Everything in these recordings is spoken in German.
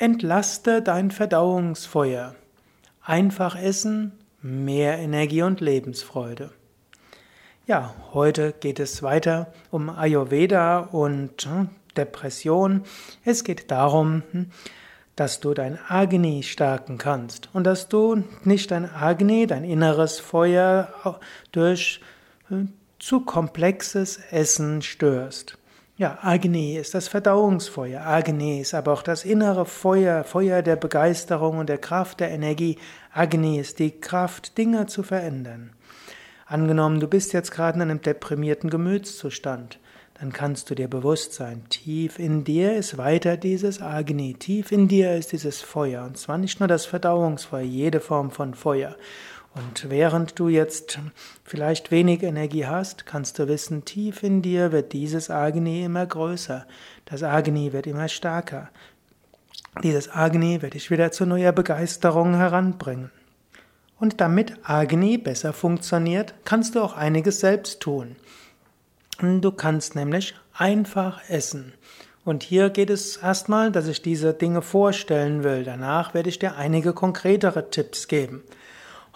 Entlaste dein Verdauungsfeuer. Einfach essen, mehr Energie und Lebensfreude. Ja, heute geht es weiter um Ayurveda und hm, Depression. Es geht darum, hm, dass du dein Agni stärken kannst und dass du nicht dein Agni, dein inneres Feuer durch hm, zu komplexes Essen störst. Ja, Agni ist das Verdauungsfeuer. Agni ist aber auch das innere Feuer, Feuer der Begeisterung und der Kraft der Energie. Agni ist die Kraft, Dinge zu verändern. Angenommen, du bist jetzt gerade in einem deprimierten Gemütszustand, dann kannst du dir bewusst sein, tief in dir ist weiter dieses Agni, tief in dir ist dieses Feuer. Und zwar nicht nur das Verdauungsfeuer, jede Form von Feuer. Und während du jetzt vielleicht wenig Energie hast, kannst du wissen, tief in dir wird dieses Agni immer größer. Das Agni wird immer stärker. Dieses Agni wird dich wieder zu neuer Begeisterung heranbringen. Und damit Agni besser funktioniert, kannst du auch einiges selbst tun. Du kannst nämlich einfach essen. Und hier geht es erstmal, dass ich diese Dinge vorstellen will. Danach werde ich dir einige konkretere Tipps geben.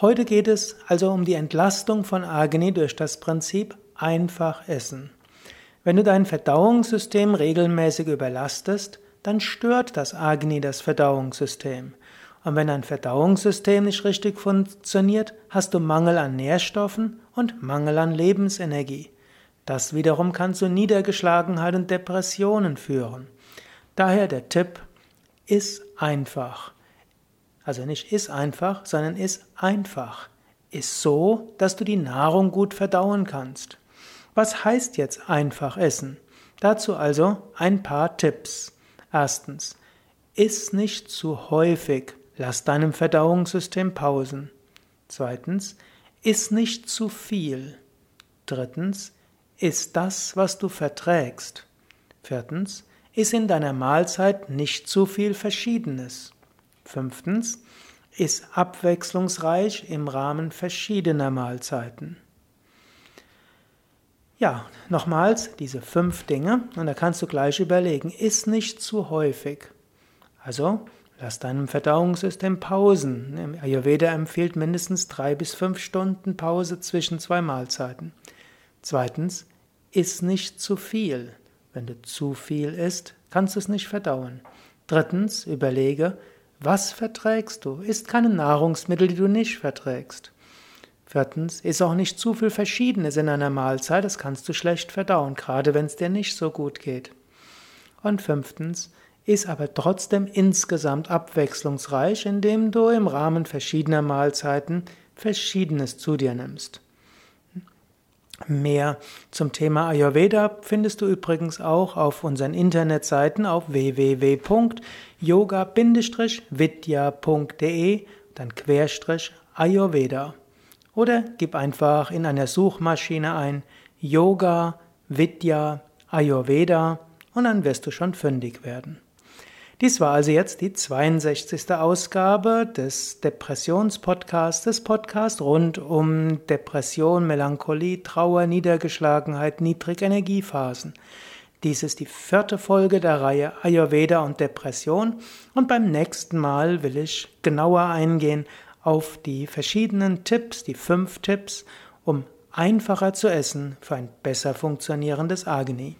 Heute geht es also um die Entlastung von Agni durch das Prinzip einfach essen. Wenn du dein Verdauungssystem regelmäßig überlastest, dann stört das Agni das Verdauungssystem. Und wenn dein Verdauungssystem nicht richtig funktioniert, hast du Mangel an Nährstoffen und Mangel an Lebensenergie. Das wiederum kann zu Niedergeschlagenheit und Depressionen führen. Daher der Tipp, iss einfach. Also nicht iss einfach, sondern iss einfach. Iss so, dass du die Nahrung gut verdauen kannst. Was heißt jetzt einfach essen? Dazu also ein paar Tipps. Erstens, iss nicht zu häufig, lass deinem Verdauungssystem Pausen. Zweitens, iss nicht zu viel. Drittens, iss das, was du verträgst. Viertens, iss in deiner Mahlzeit nicht zu viel Verschiedenes. Fünftens, ist abwechslungsreich im Rahmen verschiedener Mahlzeiten. Ja, nochmals diese fünf Dinge und da kannst du gleich überlegen, ist nicht zu häufig. Also lass deinem Verdauungssystem Pausen. Ayurveda empfiehlt mindestens drei bis fünf Stunden Pause zwischen zwei Mahlzeiten. Zweitens, iss nicht zu viel. Wenn du zu viel isst, kannst du es nicht verdauen. Drittens, überlege, was verträgst du? Isst keine Nahrungsmittel, die du nicht verträgst. Viertens, iss auch nicht zu viel Verschiedenes in einer Mahlzeit, das kannst du schlecht verdauen, gerade wenn es dir nicht so gut geht. Und fünftens, iss aber trotzdem insgesamt abwechslungsreich, indem du im Rahmen verschiedener Mahlzeiten Verschiedenes zu dir nimmst. Mehr zum Thema Ayurveda findest du übrigens auch auf unseren Internetseiten auf www.yoga-vidya.de, dann Querstrich Ayurveda. Oder gib einfach in einer Suchmaschine ein Yoga, Vidya, Ayurveda und dann wirst du schon fündig werden. Dies war also jetzt die 62. Ausgabe des Depressionspodcasts, des Podcasts rund um Depression, Melancholie, Trauer, Niedergeschlagenheit, Niedrigenergiephasen. Dies ist die vierte Folge der Reihe Ayurveda und Depression und beim nächsten Mal will ich genauer eingehen auf die verschiedenen Tipps, die fünf Tipps, um einfacher zu essen für ein besser funktionierendes Agni.